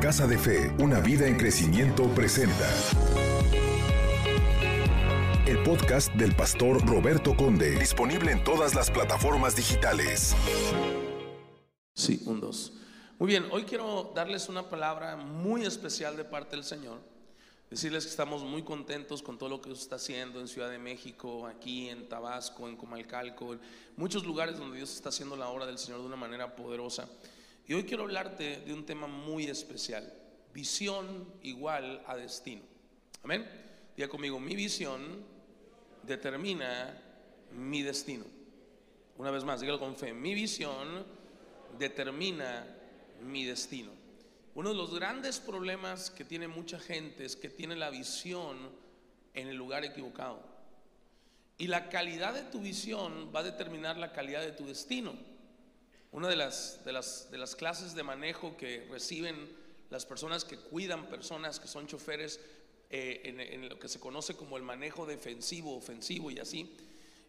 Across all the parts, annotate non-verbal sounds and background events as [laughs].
Casa de Fe, una vida en crecimiento presenta el podcast del pastor Roberto Conde, disponible en todas las plataformas digitales. Sí, un dos. Muy bien, hoy quiero darles una palabra muy especial de parte del Señor. Decirles que estamos muy contentos con todo lo que está haciendo en Ciudad de México, aquí en Tabasco, en Comalcalco, en muchos lugares donde Dios está haciendo la obra del Señor de una manera poderosa. Y hoy quiero hablarte de un tema muy especial, visión igual a destino. Amén. Diga conmigo, mi visión determina mi destino. Una vez más, dígalo con fe, mi visión determina mi destino. Uno de los grandes problemas que tiene mucha gente es que tiene la visión en el lugar equivocado. Y la calidad de tu visión va a determinar la calidad de tu destino. Una de las, de las, de las clases de manejo que reciben las personas que cuidan personas, que son choferes, eh, en, lo que se conoce como el manejo defensivo, ofensivo y así,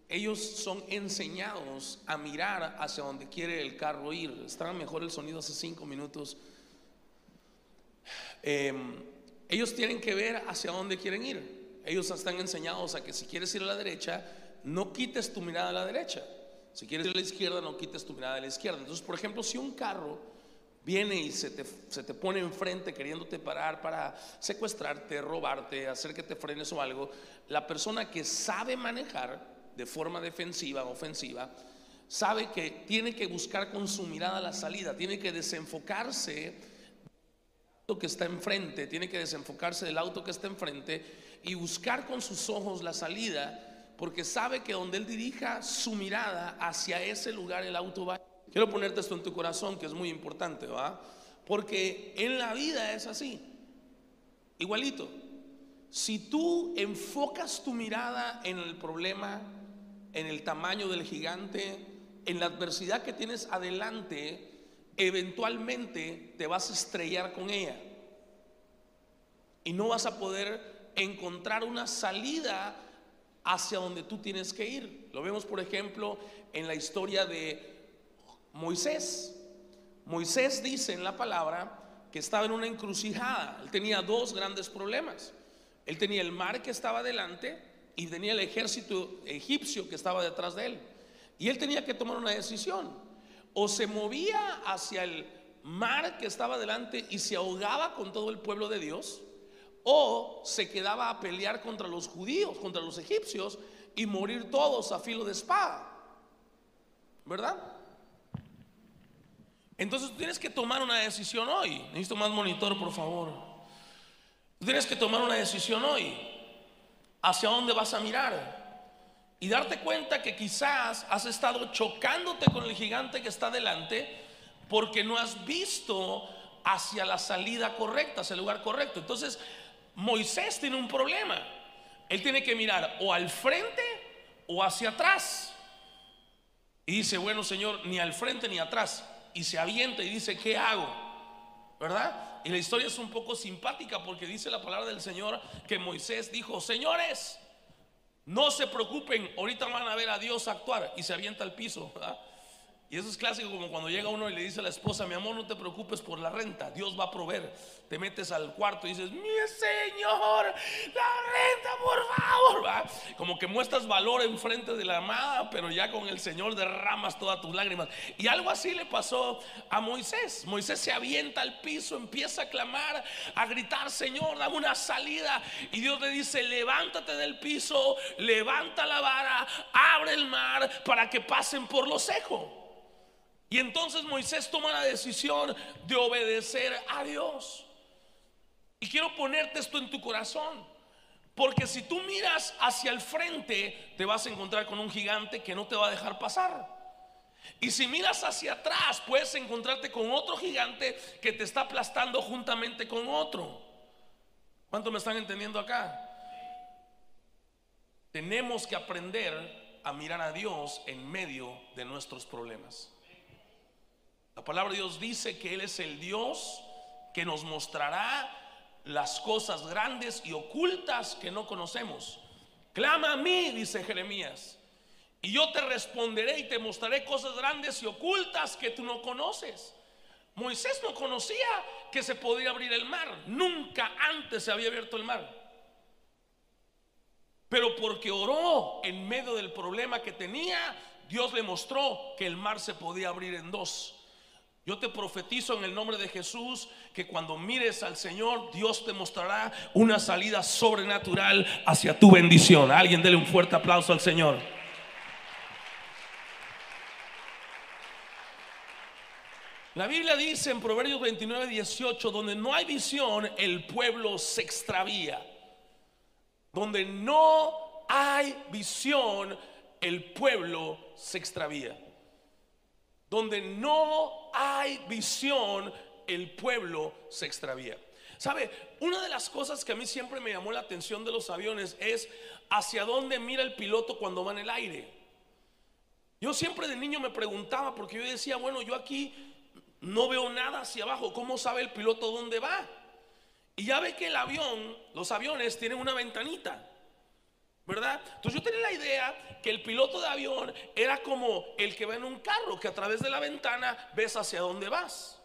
ellos son enseñados a mirar hacia donde quiere el carro ir. Estaba mejor el sonido hace cinco minutos. Eh, ellos tienen que ver hacia dónde quieren ir. Ellos están enseñados a que si quieres ir a la derecha, no quites tu mirada a la derecha. Si quieres ir a la izquierda, no quites tu mirada a la izquierda. Entonces, por ejemplo, si un carro viene y se te, se te, pone enfrente queriéndote parar para secuestrarte, robarte, hacer que te frenes o algo, la persona que sabe manejar de forma defensiva, ofensiva, sabe que tiene que buscar con su mirada la salida, tiene que desenfocarse que está enfrente, tiene que desenfocarse del auto que está enfrente y buscar con sus ojos la salida porque sabe que donde Él dirija su mirada hacia ese lugar el auto va. Quiero ponerte esto en tu corazón, que es muy importante, ¿va? Porque en la vida es así, igualito. Si tú enfocas tu mirada en el problema, en el tamaño del gigante, en la adversidad que tienes adelante, eventualmente te vas a estrellar con ella. Y no vas a poder encontrar una salida hacia donde tú tienes que ir. Lo vemos, por ejemplo, en la historia de Moisés. Moisés dice en la palabra que estaba en una encrucijada. Él tenía dos grandes problemas. Él tenía el mar que estaba delante y tenía el ejército egipcio que estaba detrás de él. Y él tenía que tomar una decisión. O se movía hacia el mar que estaba delante y se ahogaba con todo el pueblo de Dios o se quedaba a pelear contra los judíos, contra los egipcios y morir todos a filo de espada. ¿Verdad? Entonces tú tienes que tomar una decisión hoy. Necesito más monitor, por favor. Tienes que tomar una decisión hoy. ¿Hacia dónde vas a mirar? Y darte cuenta que quizás has estado chocándote con el gigante que está delante porque no has visto hacia la salida correcta, hacia el lugar correcto. Entonces, Moisés tiene un problema. Él tiene que mirar o al frente o hacia atrás. Y dice, bueno Señor, ni al frente ni atrás. Y se avienta y dice, ¿qué hago? ¿Verdad? Y la historia es un poco simpática porque dice la palabra del Señor que Moisés dijo, señores, no se preocupen, ahorita van a ver a Dios actuar. Y se avienta al piso. ¿verdad? Y eso es clásico como cuando llega uno y le dice a la esposa, mi amor, no te preocupes por la renta, Dios va a proveer. Te metes al cuarto y dices, mi Señor, la renta, por favor. ¿Va? Como que muestras valor enfrente de la amada, pero ya con el Señor derramas todas tus lágrimas. Y algo así le pasó a Moisés. Moisés se avienta al piso, empieza a clamar, a gritar, Señor, dame una salida. Y Dios le dice, levántate del piso, levanta la vara, abre el mar para que pasen por lo seco. Y entonces Moisés toma la decisión de obedecer a Dios. Y quiero ponerte esto en tu corazón. Porque si tú miras hacia el frente, te vas a encontrar con un gigante que no te va a dejar pasar. Y si miras hacia atrás, puedes encontrarte con otro gigante que te está aplastando juntamente con otro. ¿Cuánto me están entendiendo acá? Tenemos que aprender a mirar a Dios en medio de nuestros problemas. La palabra de Dios dice que Él es el Dios que nos mostrará las cosas grandes y ocultas que no conocemos. Clama a mí, dice Jeremías, y yo te responderé y te mostraré cosas grandes y ocultas que tú no conoces. Moisés no conocía que se podía abrir el mar. Nunca antes se había abierto el mar. Pero porque oró en medio del problema que tenía, Dios le mostró que el mar se podía abrir en dos. Yo te profetizo en el nombre de Jesús que cuando mires al Señor, Dios te mostrará una salida sobrenatural hacia tu bendición. Alguien dele un fuerte aplauso al Señor. La Biblia dice en Proverbios 29, 18, donde no hay visión, el pueblo se extravía. Donde no hay visión, el pueblo se extravía. Donde no hay visión, el pueblo se extravía. ¿Sabe? Una de las cosas que a mí siempre me llamó la atención de los aviones es hacia dónde mira el piloto cuando va en el aire. Yo siempre de niño me preguntaba, porque yo decía, bueno, yo aquí no veo nada hacia abajo, ¿cómo sabe el piloto dónde va? Y ya ve que el avión, los aviones tienen una ventanita. ¿Verdad? Entonces yo tenía la idea que el piloto de avión era como el que va en un carro, que a través de la ventana ves hacia dónde vas.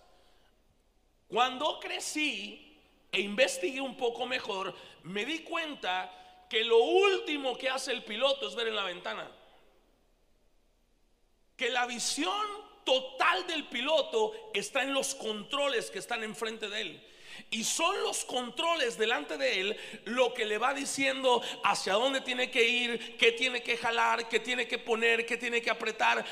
Cuando crecí e investigué un poco mejor, me di cuenta que lo último que hace el piloto es ver en la ventana. Que la visión total del piloto está en los controles que están enfrente de él. Y son los controles delante de él lo que le va diciendo hacia dónde tiene que ir, qué tiene que jalar, qué tiene que poner, qué tiene que apretar.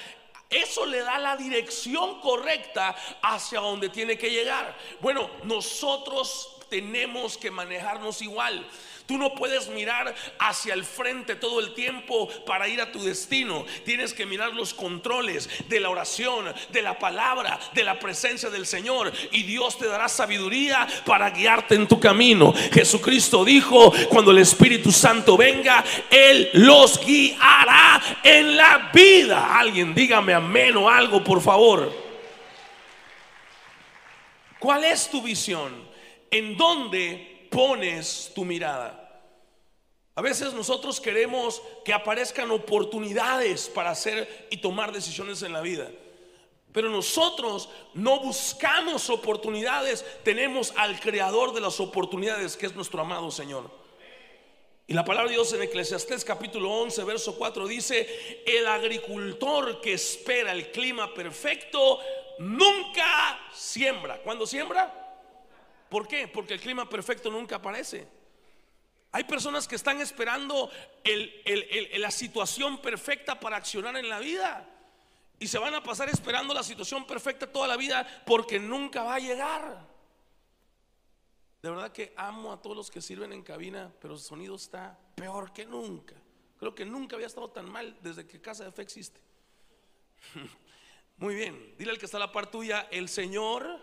Eso le da la dirección correcta hacia donde tiene que llegar. Bueno, nosotros tenemos que manejarnos igual. Tú no puedes mirar hacia el frente todo el tiempo para ir a tu destino. Tienes que mirar los controles de la oración, de la palabra, de la presencia del Señor. Y Dios te dará sabiduría para guiarte en tu camino. Jesucristo dijo, cuando el Espíritu Santo venga, Él los guiará en la vida. Alguien dígame amén o algo, por favor. ¿Cuál es tu visión? ¿En dónde pones tu mirada? A veces nosotros queremos que aparezcan oportunidades para hacer y tomar decisiones en la vida. Pero nosotros no buscamos oportunidades, tenemos al creador de las oportunidades, que es nuestro amado Señor. Y la palabra de Dios en Eclesiastés capítulo 11, verso 4 dice, el agricultor que espera el clima perfecto nunca siembra. ¿Cuándo siembra? ¿Por qué? Porque el clima perfecto nunca aparece. Hay personas que están esperando la situación perfecta para accionar en la vida. Y se van a pasar esperando la situación perfecta toda la vida porque nunca va a llegar. De verdad que amo a todos los que sirven en cabina, pero el sonido está peor que nunca. Creo que nunca había estado tan mal desde que Casa de Fe existe. [laughs] Muy bien, dile al que está a la par tuya, el Señor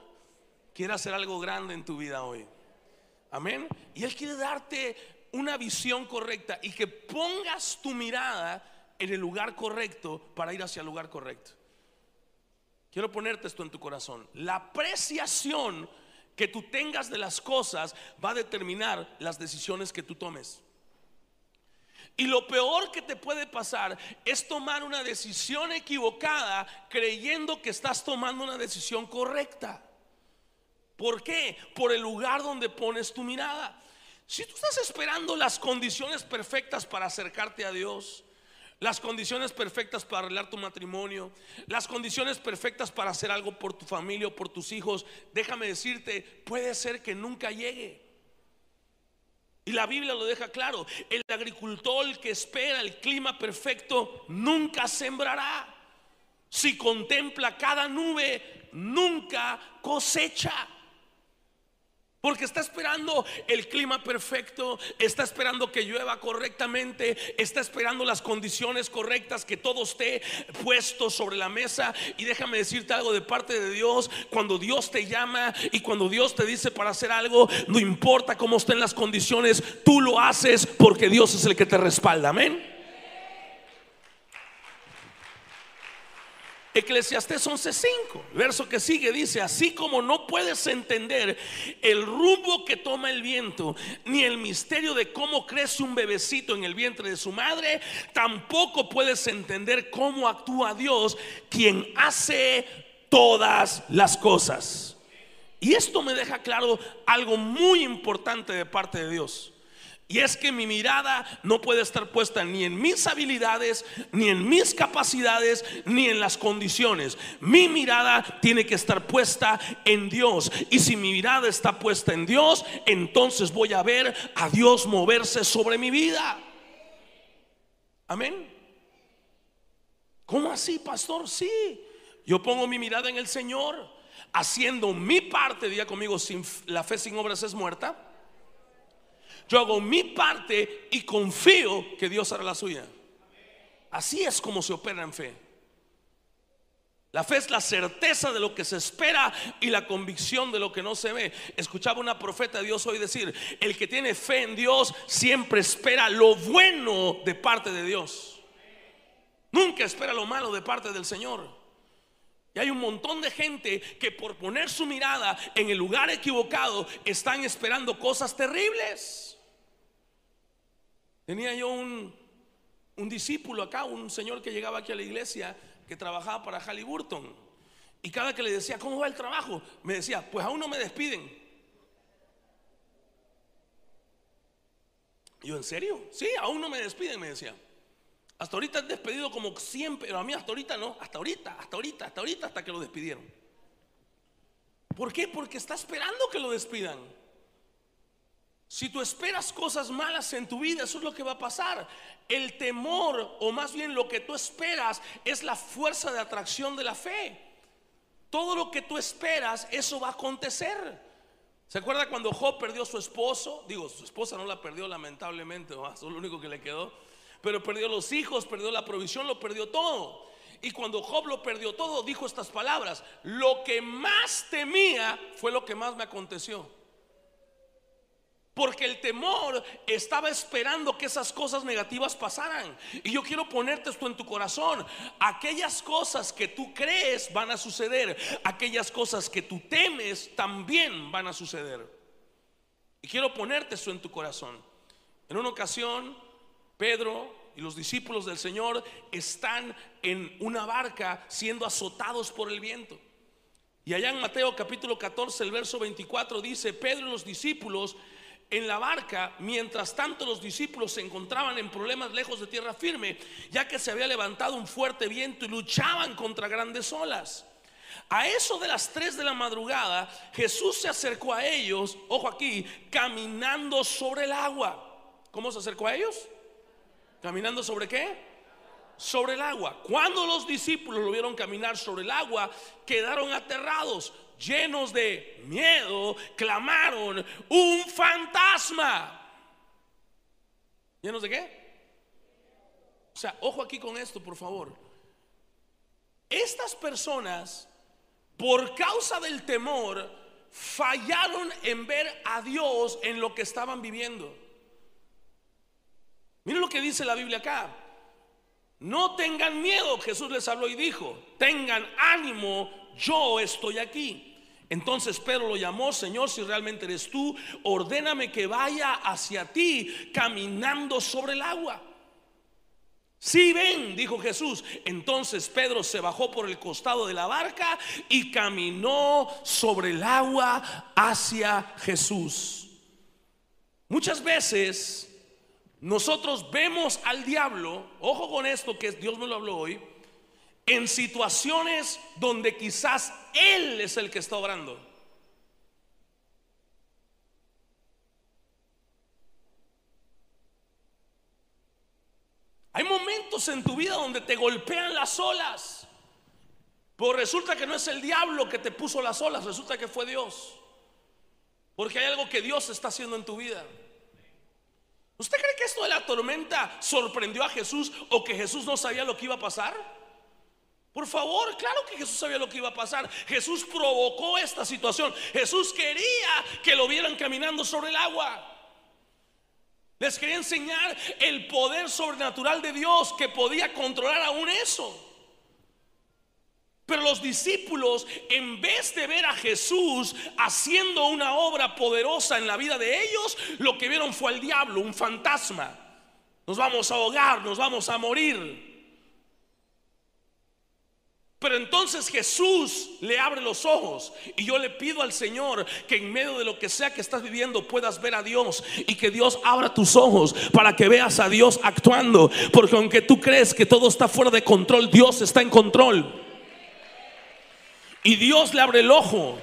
quiere hacer algo grande en tu vida hoy. Amén. Y Él quiere darte una visión correcta y que pongas tu mirada en el lugar correcto para ir hacia el lugar correcto. Quiero ponerte esto en tu corazón. La apreciación que tú tengas de las cosas va a determinar las decisiones que tú tomes. Y lo peor que te puede pasar es tomar una decisión equivocada creyendo que estás tomando una decisión correcta. ¿Por qué? Por el lugar donde pones tu mirada. Si tú estás esperando las condiciones perfectas para acercarte a Dios, las condiciones perfectas para arreglar tu matrimonio, las condiciones perfectas para hacer algo por tu familia o por tus hijos, déjame decirte, puede ser que nunca llegue. Y la Biblia lo deja claro, el agricultor que espera el clima perfecto nunca sembrará. Si contempla cada nube, nunca cosecha. Porque está esperando el clima perfecto, está esperando que llueva correctamente, está esperando las condiciones correctas, que todo esté puesto sobre la mesa. Y déjame decirte algo de parte de Dios, cuando Dios te llama y cuando Dios te dice para hacer algo, no importa cómo estén las condiciones, tú lo haces porque Dios es el que te respalda. Amén. Eclesiastés 11:5, verso que sigue, dice, así como no puedes entender el rumbo que toma el viento, ni el misterio de cómo crece un bebecito en el vientre de su madre, tampoco puedes entender cómo actúa Dios, quien hace todas las cosas. Y esto me deja claro algo muy importante de parte de Dios. Y es que mi mirada no puede estar puesta ni en mis habilidades, ni en mis capacidades, ni en las condiciones. Mi mirada tiene que estar puesta en Dios. Y si mi mirada está puesta en Dios, entonces voy a ver a Dios moverse sobre mi vida. Amén. ¿Cómo así, pastor? Sí. Yo pongo mi mirada en el Señor, haciendo mi parte, diga conmigo, sin, la fe sin obras es muerta. Yo hago mi parte y confío que Dios hará la suya. Así es como se opera en fe. La fe es la certeza de lo que se espera y la convicción de lo que no se ve. Escuchaba una profeta de Dios hoy decir, el que tiene fe en Dios siempre espera lo bueno de parte de Dios. Nunca espera lo malo de parte del Señor. Y hay un montón de gente que por poner su mirada en el lugar equivocado están esperando cosas terribles. Tenía yo un, discípulo acá, un señor que llegaba aquí a la iglesia que trabajaba para Halliburton. Y cada que le decía, ¿cómo va el trabajo? Me decía, pues aún no me despiden. yo, ¿en serio? Sí, aún no me despiden, me decía. Hasta ahorita han despedido como siempre, pero a mí hasta ahorita no, hasta ahorita, hasta ahorita, hasta ahorita, hasta que lo despidieron. ¿Por qué? Porque está esperando que lo despidan. Si tú esperas cosas malas en tu vida, eso es lo que va a pasar. El temor, o más bien lo que tú esperas, es la fuerza de atracción de la fe. Todo lo que tú esperas, eso va a acontecer. ¿Se acuerda cuando Job perdió a su esposo? Digo, su esposa no la perdió lamentablemente, [laughs] eso es lo único que le quedó pero perdió los hijos, perdió la provisión, lo perdió todo. Y cuando Job lo perdió todo, dijo estas palabras, lo que más temía fue lo que más me aconteció. Porque el temor estaba esperando que esas cosas negativas pasaran. Y yo quiero ponerte esto en tu corazón. Aquellas cosas que tú crees van a suceder. Aquellas cosas que tú temes también van a suceder. Y quiero ponerte esto en tu corazón. En una ocasión Pedro y los discípulos del Señor están en una barca siendo azotados por el viento. Y allá en Mateo capítulo 14, el verso 24 dice, Pedro y los discípulos en la barca, mientras tanto los discípulos se encontraban en problemas lejos de tierra firme, ya que se había levantado un fuerte viento y luchaban contra grandes olas. A eso de las 3 de la madrugada, Jesús se acercó a ellos, ojo aquí, caminando sobre el agua. ¿Cómo se acercó a ellos? ¿Caminando sobre qué? Sobre el agua. Cuando los discípulos lo vieron caminar sobre el agua, quedaron aterrados, llenos de miedo, clamaron, un fantasma. ¿Llenos de qué? O sea, ojo aquí con esto, por favor. Estas personas, por causa del temor, fallaron en ver a Dios en lo que estaban viviendo. Miren lo que dice la Biblia acá. No tengan miedo, Jesús les habló y dijo, tengan ánimo, yo estoy aquí. Entonces Pedro lo llamó, Señor, si realmente eres tú, ordéname que vaya hacia ti caminando sobre el agua. Si ven, dijo Jesús. Entonces Pedro se bajó por el costado de la barca y caminó sobre el agua hacia Jesús. Muchas veces nosotros vemos al diablo, ojo con esto que Dios me lo habló hoy, en situaciones donde quizás Él es el que está obrando. Hay momentos en tu vida donde te golpean las olas. Pero resulta que no es el diablo que te puso las olas, resulta que fue Dios. Porque hay algo que Dios está haciendo en tu vida. ¿Usted cree que esto de la tormenta sorprendió a Jesús o que Jesús no sabía lo que iba a pasar? Por favor, claro que Jesús sabía lo que iba a pasar. Jesús provocó esta situación. Jesús quería que lo vieran caminando sobre el agua. Les quería enseñar el poder sobrenatural de Dios que podía controlar aún eso. Pero los discípulos, en vez de ver a Jesús haciendo una obra poderosa en la vida de ellos, lo que vieron fue al diablo, un fantasma. Nos vamos a ahogar, nos vamos a morir. Pero entonces Jesús le abre los ojos y yo le pido al Señor que en medio de lo que sea que estás viviendo puedas ver a Dios y que Dios abra tus ojos para que veas a Dios actuando. Porque aunque tú crees que todo está fuera de control, Dios está en control. Y Dios le abre el ojo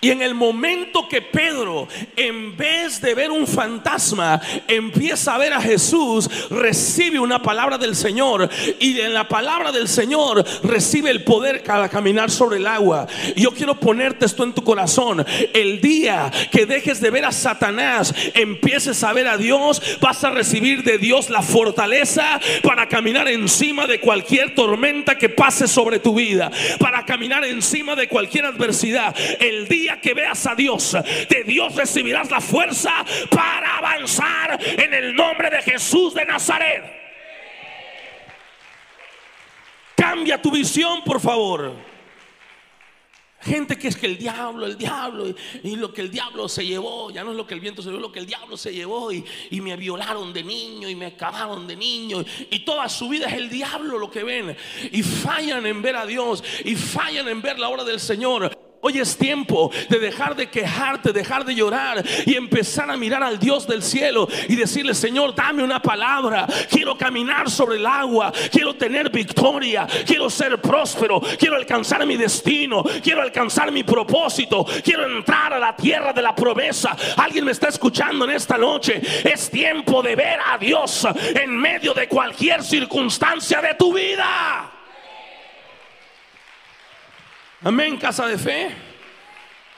y en el momento que Pedro, en vez de ver un fantasma, empieza a ver a Jesús, recibe una palabra del Señor. Y en la palabra del Señor recibe el poder para caminar sobre el agua. Yo quiero ponerte esto en tu corazón. El día que dejes de ver a Satanás, empieces a ver a Dios, vas a recibir de Dios la fortaleza para caminar encima de cualquier tormenta que pase sobre tu vida. Para caminar encima de cualquier adversidad. El día que veas a Dios, de Dios recibirás la fuerza para avanzar en el nombre de Jesús de Nazaret. Cambia tu visión, por favor. Gente que es que el diablo, el diablo, y, lo que el diablo se llevó, ya no es lo que el viento se llevó, lo que el diablo se llevó, y, y me violaron de niño, y me acabaron de niño, y toda su vida es el diablo lo que ven, y fallan en ver a Dios, y fallan en ver la obra del Señor. Hoy es tiempo de dejar de quejarte, dejar de llorar y empezar a mirar al Dios del cielo y decirle, Señor, dame una palabra. Quiero caminar sobre el agua, quiero tener victoria, quiero ser próspero, quiero alcanzar mi destino, quiero alcanzar mi propósito, quiero entrar a la tierra de la promesa. Alguien me está escuchando en esta noche. Es tiempo de ver a Dios en medio de cualquier circunstancia de tu vida. Amén, casa de fe.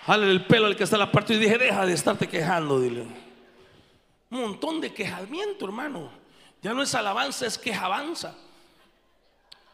Jale el pelo al que está en la parte y dije, deja de estarte quejando, dile. Un montón de quejamiento, hermano. Ya no es alabanza, es quejabanza.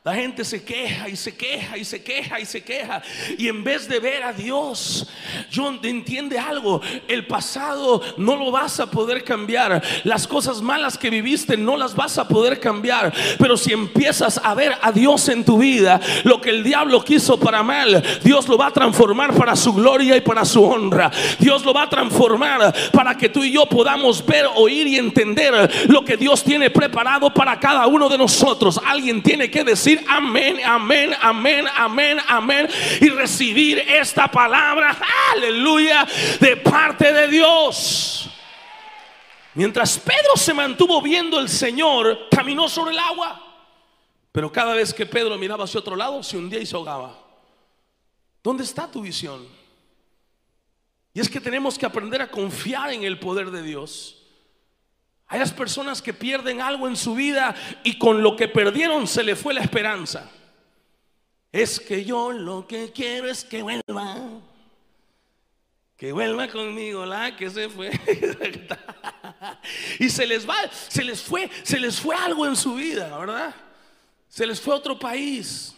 La gente se queja y se queja y se queja y se queja. Y en vez de ver a Dios, yo entiende algo. El pasado no lo vas a poder cambiar. Las cosas malas que viviste no las vas a poder cambiar. Pero si empiezas a ver a Dios en tu vida, lo que el diablo quiso para mal, Dios lo va a transformar para su gloria y para su honra. Dios lo va a transformar para que tú y yo podamos ver, oír y entender lo que Dios tiene preparado para cada uno de nosotros. Alguien tiene que decir amén, amén, amén, amén, amén y recibir esta palabra, aleluya, de parte de Dios. Mientras Pedro se mantuvo viendo el Señor, caminó sobre el agua. Pero cada vez que Pedro miraba hacia otro lado, se hundía y se ahogaba. ¿Dónde está tu visión? Y es que tenemos que aprender a confiar en el poder de Dios. Hay las personas que pierden algo en su vida y con lo que perdieron se le fue la esperanza. Es que yo lo que quiero es que vuelva. Que vuelva conmigo la que se fue. [laughs] y se les va, se les fue, se les fue algo en su vida, ¿verdad? Se les fue a otro país.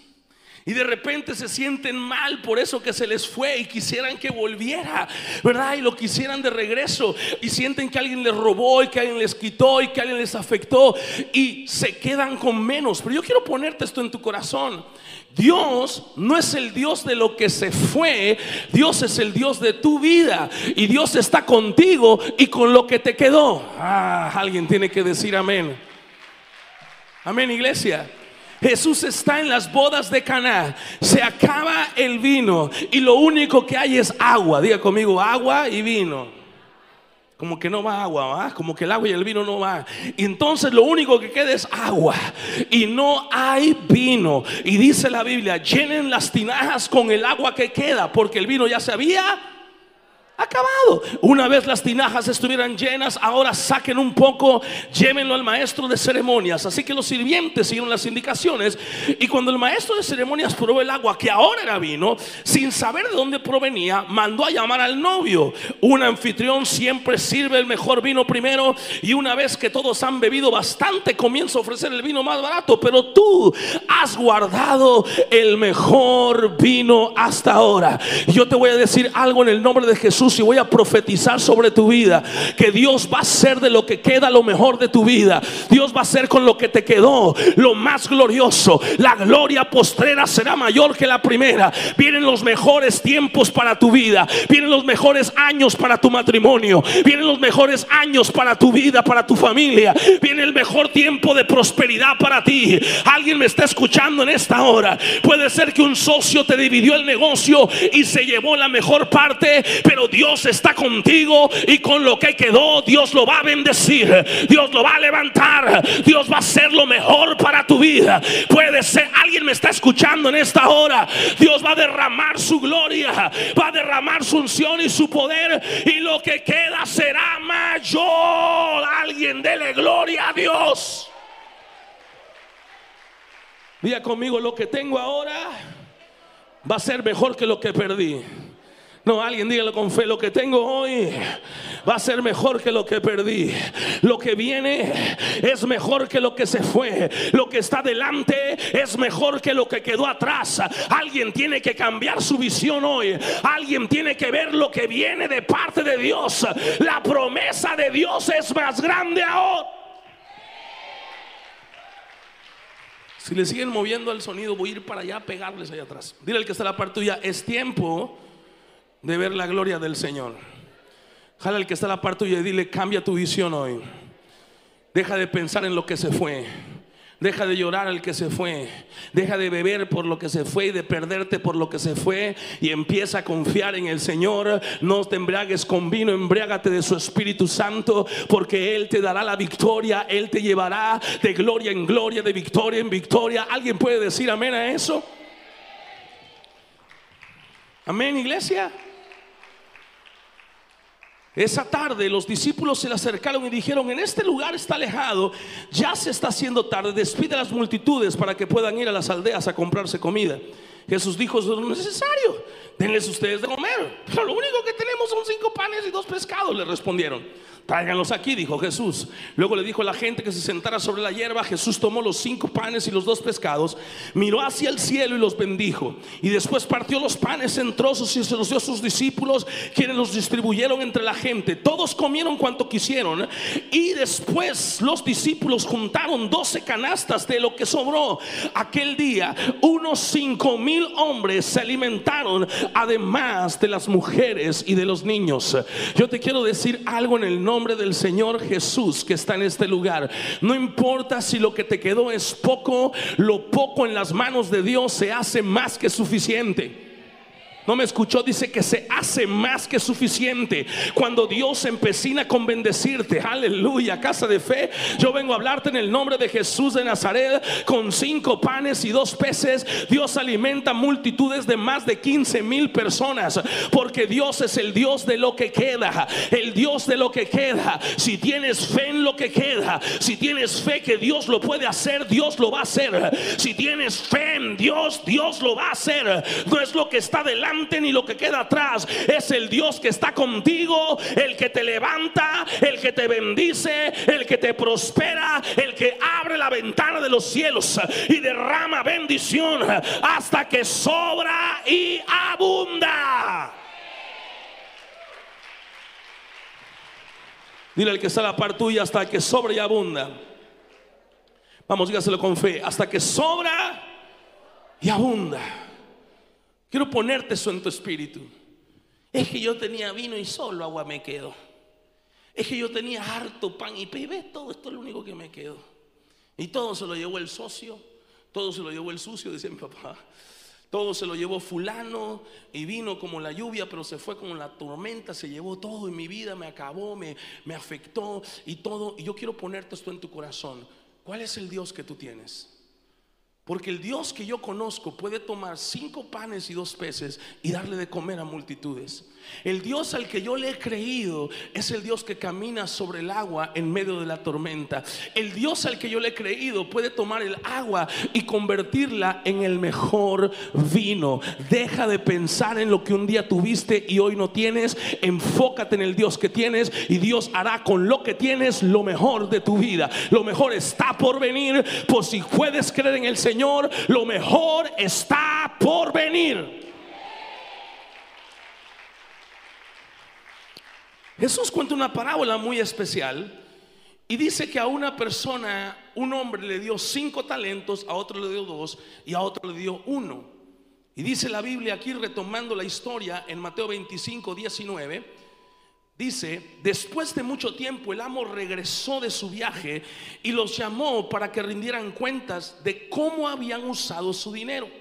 Y de repente se sienten mal por eso que se les fue y quisieran que volviera, ¿verdad? Y lo quisieran de regreso y sienten que alguien les robó y que alguien les quitó y que alguien les afectó y se quedan con menos. Pero yo quiero ponerte esto en tu corazón. Dios no es el Dios de lo que se fue, Dios es el Dios de tu vida y Dios está contigo y con lo que te quedó. Ah, alguien tiene que decir amén. Amén, iglesia. Jesús está en las bodas de Caná. Se acaba el vino y lo único que hay es agua. Diga conmigo, agua y vino. Como que no va agua, ¿va? como que el agua y el vino no van. Y entonces lo único que queda es agua y no hay vino. Y dice la Biblia, llenen las tinajas con el agua que queda, porque el vino ya se había acabado. Una vez las tinajas estuvieran llenas, ahora saquen un poco, llévenlo al maestro de ceremonias. Así que los sirvientes siguieron las indicaciones. Y cuando el maestro de ceremonias probó el agua, que ahora era vino, sin saber de dónde provenía, mandó a llamar al novio. Un anfitrión siempre sirve el mejor vino primero. Y una vez que todos han bebido bastante, comienza a ofrecer el vino más barato. Pero tú has guardado el mejor vino hasta ahora. Yo te voy a decir algo en el nombre de Jesús Jesús y voy a profetizar sobre tu vida que Dios va a hacer de lo que queda lo mejor de tu vida. Dios va a hacer con lo que te quedó lo más glorioso. La gloria postrera será mayor que la primera. Vienen los mejores tiempos para tu vida. Vienen los mejores años para tu matrimonio. Vienen los mejores años para tu vida, para tu familia. Viene el mejor tiempo de prosperidad para ti. Alguien me está escuchando en esta hora. Puede ser que un socio te dividió el negocio y se llevó la mejor parte, pero Dios está contigo y con lo que quedó Dios lo va a bendecir. Dios lo va a levantar. Dios va a hacer lo mejor para tu vida. Puede ser, alguien me está escuchando en esta hora. Dios va a derramar su gloria, va a derramar su unción y su poder y lo que queda será mayor. Alguien dele gloria a Dios. Diga conmigo, lo que tengo ahora va a ser mejor que lo que perdí. No, alguien dígalo con fe, lo que tengo hoy va a ser mejor que lo que perdí. Lo que viene es mejor que lo que se fue. Lo que está delante es mejor que lo que quedó atrás. Alguien tiene que cambiar su visión hoy. Alguien tiene que ver lo que viene de parte de Dios. La promesa de Dios es más grande ahora. Si le siguen moviendo el sonido, voy a ir para allá a pegarles allá atrás. Dile al que está a la parte tuya, es tiempo de ver la gloria del Señor. Jala al que está a la parte tuya y dile, cambia tu visión hoy. Deja de pensar en lo que se fue. Deja de llorar al que se fue. Deja de beber por lo que se fue y de perderte por lo que se fue. Y empieza a confiar en el Señor. No te embriagues con vino, embriágate de su Espíritu Santo. Porque Él te dará la victoria. Él te llevará de gloria en gloria, de victoria en victoria. ¿Alguien puede decir amén a eso? Amén, iglesia. Esa tarde los discípulos se le acercaron y dijeron, en este lugar está alejado, ya se está haciendo tarde, despide a las multitudes para que puedan ir a las aldeas a comprarse comida. Jesús dijo, no es necesario, denles ustedes de comer. Pero lo único que tenemos son cinco panes y dos pescados, le respondieron. Tráiganlos aquí, dijo Jesús. Luego le dijo a la gente que se sentara sobre la hierba. Jesús tomó los cinco panes y los dos pescados, miró hacia el cielo y los bendijo. Y después partió los panes en trozos y se los dio a sus discípulos, quienes los distribuyeron entre la gente. Todos comieron cuanto quisieron. Y después los discípulos juntaron doce canastas de lo que sobró. Aquel día, unos cinco mil hombres se alimentaron, además de las mujeres y de los niños. Yo te quiero decir algo en el nombre del Señor Jesús que está en este lugar. No importa si lo que te quedó es poco, lo poco en las manos de Dios se hace más que suficiente. No me escuchó, dice que se hace más que suficiente. Cuando Dios empecina con bendecirte, aleluya, casa de fe. Yo vengo a hablarte en el nombre de Jesús de Nazaret con cinco panes y dos peces. Dios alimenta multitudes de más de 15 mil personas. Porque Dios es el Dios de lo que queda. El Dios de lo que queda. Si tienes fe en lo que queda, si tienes fe que Dios lo puede hacer, Dios lo va a hacer. Si tienes fe en Dios, Dios lo va a hacer. No es lo que está delante ni lo que queda atrás. Es el Dios que está contigo, el que te levanta, el que te bendice, el que te prospera, el que abre la ventana de los cielos y derrama bendición hasta que sobra y abunda. Dile al que está a la par tuya hasta que sobra y abunda. Vamos, dígaselo con fe. Hasta que sobra y abunda. Quiero ponerte eso en tu espíritu. Es que yo tenía vino y solo agua me quedo. Es que yo tenía harto pan y bebé, todo esto es lo único que me quedó. Y todo se lo llevó el socio, todo se lo llevó el sucio, decía mi papá. Todo se lo llevó fulano y vino como la lluvia, pero se fue como la tormenta, se llevó todo en mi vida, me acabó, me, me afectó y todo. Y yo quiero ponerte esto en tu corazón. ¿Cuál es el Dios que tú tienes? Porque el Dios que yo conozco puede tomar cinco panes y dos peces y darle de comer a multitudes. El Dios al que yo le he creído es el Dios que camina sobre el agua en medio de la tormenta. El Dios al que yo le he creído puede tomar el agua y convertirla en el mejor vino. Deja de pensar en lo que un día tuviste y hoy no tienes. Enfócate en el Dios que tienes y Dios hará con lo que tienes lo mejor de tu vida. Lo mejor está por venir. Por si puedes creer en el Señor, lo mejor está por venir. Jesús cuenta una parábola muy especial y dice que a una persona, un hombre le dio cinco talentos, a otro le dio dos y a otro le dio uno. Y dice la Biblia aquí retomando la historia en Mateo 25, 19, dice, después de mucho tiempo el amo regresó de su viaje y los llamó para que rindieran cuentas de cómo habían usado su dinero.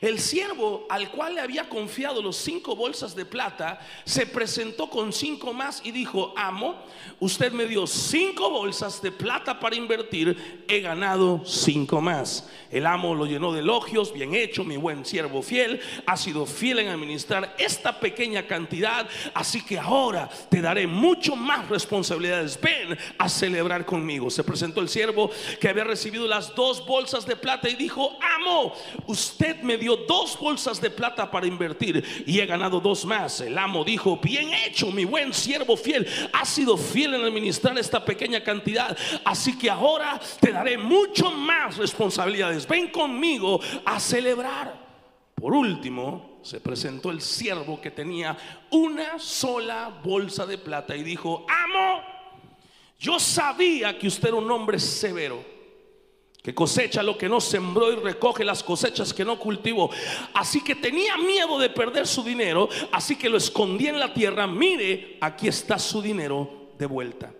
El siervo al cual le había confiado los cinco bolsas de plata se presentó con cinco más y dijo, amo, usted me dio cinco bolsas de plata para invertir, he ganado cinco más. El amo lo llenó de elogios, bien hecho, mi buen siervo fiel, ha sido fiel en administrar esta pequeña cantidad, así que ahora te daré mucho más responsabilidades. Ven a celebrar conmigo. Se presentó el siervo que había recibido las dos bolsas de plata y dijo, amo, usted me dio dos bolsas de plata para invertir y he ganado dos más. El amo dijo, bien hecho, mi buen siervo fiel, has sido fiel en administrar esta pequeña cantidad, así que ahora te daré mucho más responsabilidades. Ven conmigo a celebrar. Por último, se presentó el siervo que tenía una sola bolsa de plata y dijo, amo, yo sabía que usted era un hombre severo que cosecha lo que no sembró y recoge las cosechas que no cultivó. Así que tenía miedo de perder su dinero, así que lo escondí en la tierra. Mire, aquí está su dinero de vuelta.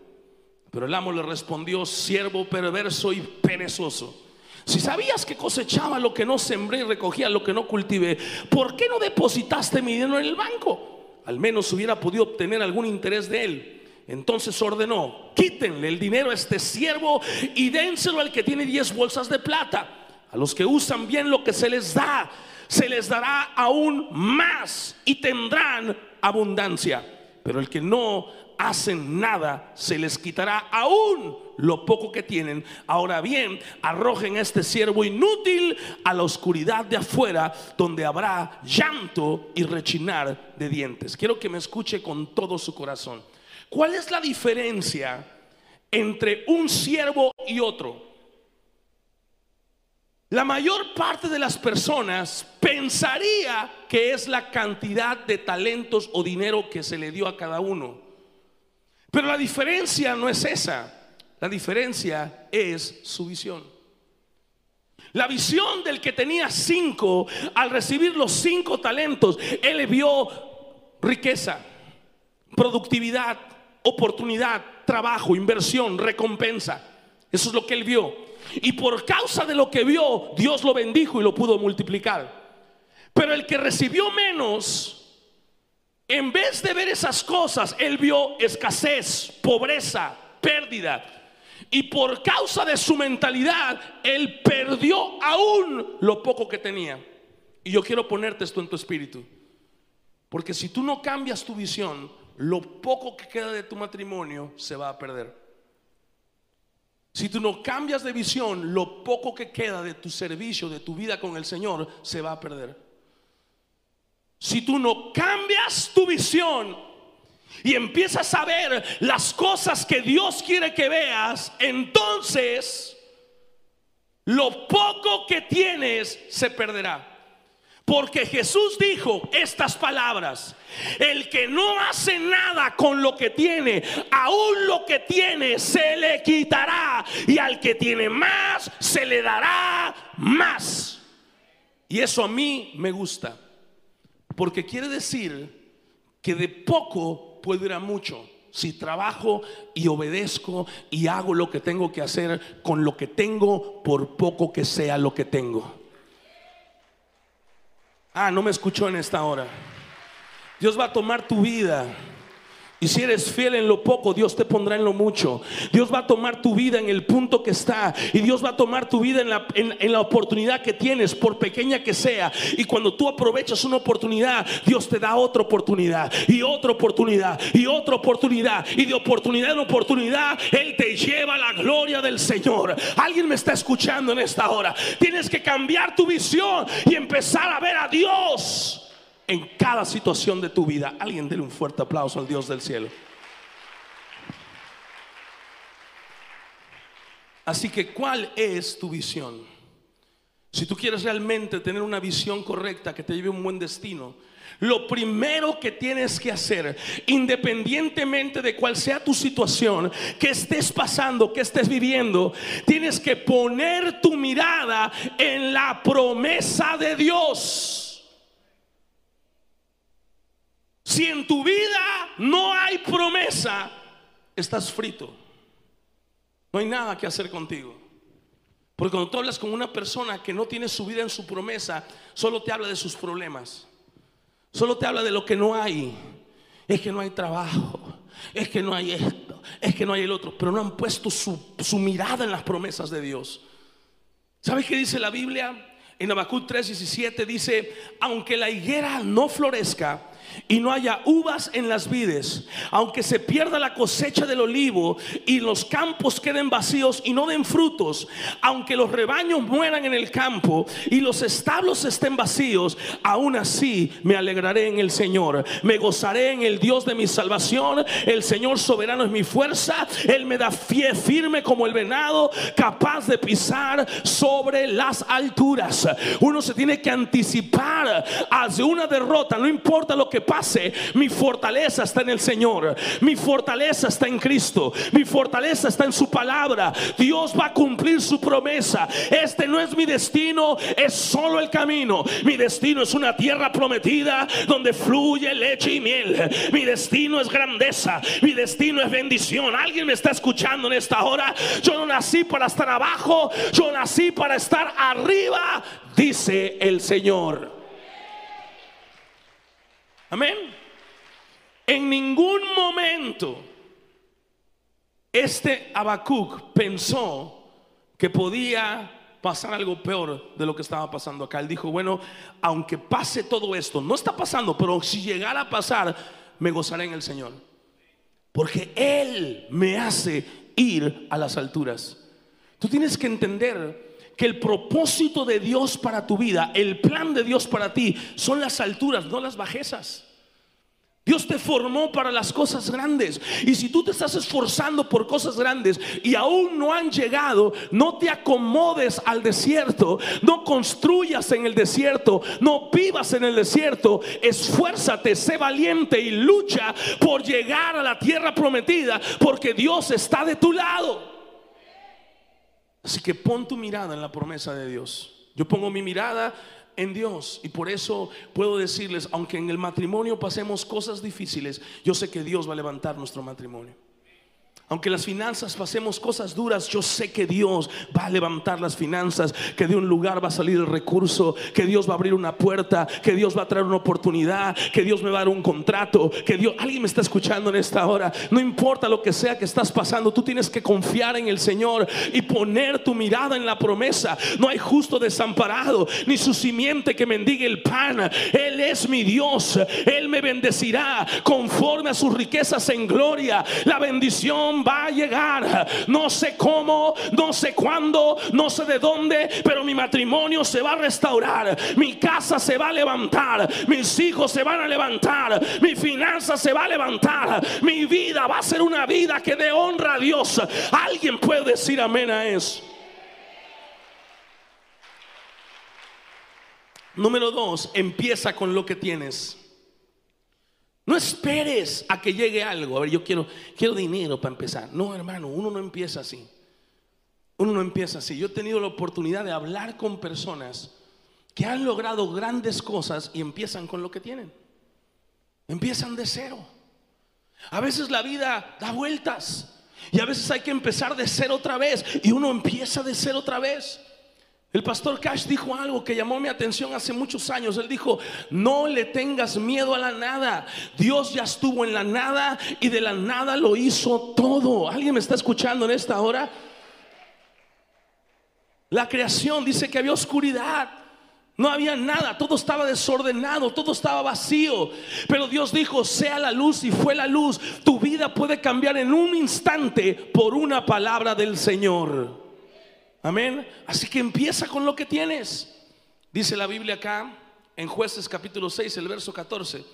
Pero el amo le respondió, siervo perverso y perezoso. Si sabías que cosechaba lo que no sembré y recogía lo que no cultivé, ¿por qué no depositaste mi dinero en el banco? Al menos hubiera podido obtener algún interés de él. Entonces ordenó, quítenle el dinero a este siervo y dénselo al que tiene 10 bolsas de plata. A los que usan bien lo que se les da, se les dará aún más y tendrán abundancia. Pero el que no hacen nada, se les quitará aún lo poco que tienen. Ahora bien, arrojen este siervo inútil a la oscuridad de afuera, donde habrá llanto y rechinar de dientes. Quiero que me escuche con todo su corazón. ¿Cuál es la diferencia entre un siervo y otro? La mayor parte de las personas pensaría que es la cantidad de talentos o dinero que se le dio a cada uno. Pero la diferencia no es esa. La diferencia es su visión. La visión del que tenía cinco, al recibir los cinco talentos, él vio riqueza, productividad, oportunidad, trabajo, inversión, recompensa. Eso es lo que él vio. Y por causa de lo que vio, Dios lo bendijo y lo pudo multiplicar. Pero el que recibió menos, en vez de ver esas cosas, él vio escasez, pobreza, pérdida. Y por causa de su mentalidad, él perdió aún lo poco que tenía. Y yo quiero ponerte esto en tu espíritu. Porque si tú no cambias tu visión, lo poco que queda de tu matrimonio se va a perder. Si tú no cambias de visión, lo poco que queda de tu servicio, de tu vida con el Señor, se va a perder. Si tú no cambias tu visión y empiezas a ver las cosas que Dios quiere que veas, entonces lo poco que tienes se perderá. Porque Jesús dijo estas palabras, el que no hace nada con lo que tiene, aún lo que tiene se le quitará y al que tiene más se le dará más. Y eso a mí me gusta, porque quiere decir que de poco puedo ir a mucho si trabajo y obedezco y hago lo que tengo que hacer con lo que tengo, por poco que sea lo que tengo. Ah, no me escuchó en esta hora. Dios va a tomar tu vida y si eres fiel en lo poco, Dios te pondrá en lo mucho. Dios va a tomar tu vida en el punto que está. Y Dios va a tomar tu vida en la, en, la, oportunidad que tienes, por pequeña que sea. Y cuando tú aprovechas una oportunidad, Dios te da otra oportunidad. Y otra oportunidad. Y otra oportunidad. Y de oportunidad en oportunidad, Él te lleva a la gloria del Señor. Alguien me está escuchando en esta hora. Tienes que cambiar tu visión y empezar a ver a Dios en cada situación de tu vida. Alguien dele un fuerte aplauso al Dios del cielo. Así que, ¿cuál es tu visión? Si tú quieres realmente tener una visión correcta que te lleve a un buen destino, Lo primero que tienes que hacer, independientemente de cuál sea tu situación, que estés pasando, que estés viviendo, tienes que poner tu mirada en la promesa de Dios. Si en tu vida no hay promesa, estás frito. No hay nada que hacer contigo. Porque cuando tú hablas con una persona que no tiene su vida en su promesa, solo te habla de sus problemas. Solo te habla de lo que no hay. Es que no hay trabajo. Es que no hay esto. Es que no hay el otro. Pero no han puesto su, mirada en las promesas de Dios. ¿Sabes qué dice la Biblia? En Habacuc 3:17 dice, aunque la higuera no florezca, y no haya uvas en las vides, aunque se pierda la cosecha del olivo y los campos queden vacíos y no den frutos, aunque los rebaños mueran en el campo y los establos estén vacíos, aún así me alegraré en el Señor, me gozaré en el Dios de mi salvación, el Señor soberano es mi fuerza, Él me da pie firme como el venado, capaz de pisar sobre las alturas. Uno se tiene que anticipar hacia una derrota, no importa lo que pase, mi fortaleza está en el Señor. Mi fortaleza está en Cristo. Mi fortaleza está en su palabra. Dios va a cumplir su promesa. Este no es mi destino, es solo el camino. Mi destino es una tierra prometida donde fluye leche y miel. Mi destino es grandeza. Mi destino es bendición. Alguien me está escuchando en esta hora. Yo no nací para estar abajo. Yo nací para estar arriba, dice el Señor. Amén. En ningún momento este Habacuc pensó que podía pasar algo peor de lo que estaba pasando acá. Él dijo, bueno, aunque pase todo esto, no está pasando, pero si llegara a pasar, me gozaré en el Señor. Porque Él me hace ir a las alturas. Tú tienes que entender que el propósito de Dios para tu vida, el plan de Dios para ti, son las alturas, no las bajezas. Dios te formó para las cosas grandes. Y si tú te estás esforzando por cosas grandes y aún no han llegado, no te acomodes al desierto, no construyas en el desierto, no vivas en el desierto. Esfuérzate, sé valiente y lucha por llegar a la tierra prometida, porque Dios está de tu lado. Así que pon tu mirada en la promesa de Dios. Yo pongo mi mirada en Dios y por eso puedo decirles, aunque en el matrimonio pasemos cosas difíciles, yo sé que Dios va a levantar nuestro matrimonio. Aunque las finanzas pasemos cosas duras, yo sé que Dios va a levantar las finanzas, que de un lugar va a salir el recurso, que Dios va a abrir una puerta, que Dios va a traer una oportunidad, que Dios me va a dar un contrato, que Dios, alguien me está escuchando en esta hora, no importa lo que sea que estás pasando, tú tienes que confiar en el Señor y poner tu mirada en la promesa. No hay justo desamparado, ni su simiente que mendigue el pan. Él es mi Dios, Él me bendecirá conforme a sus riquezas en gloria. La bendición va a llegar. No sé cómo, no sé cuándo, no sé de dónde, pero mi matrimonio se va a restaurar. Mi casa se va a levantar. Mis hijos se van a levantar. Mi finanza se va a levantar. Mi vida va a ser una vida que dé honra a Dios. Alguien puede decir amén a eso. Número dos, empieza con lo que tienes. No esperes a que llegue algo. A ver, yo quiero, quiero dinero para empezar. No, hermano, uno no empieza así. Uno no empieza así. Yo he tenido la oportunidad de hablar con personas que han logrado grandes cosas y empiezan con lo que tienen. Empiezan de cero. A veces la vida da vueltas y a veces hay que empezar de cero otra vez y uno empieza de cero otra vez. El pastor Cash dijo algo que llamó mi atención hace muchos años. Él dijo, no le tengas miedo a la nada. Dios ya estuvo en la nada y de la nada lo hizo todo. ¿Alguien me está escuchando en esta hora? La creación dice que había oscuridad. No había nada, todo estaba desordenado, todo estaba vacío. Pero Dios dijo, sea la luz y fue la luz. Tu vida puede cambiar en un instante por una palabra del Señor. Amén. Así que empieza con lo que tienes. Dice la Biblia acá en jueces capítulo 6, el verso 14.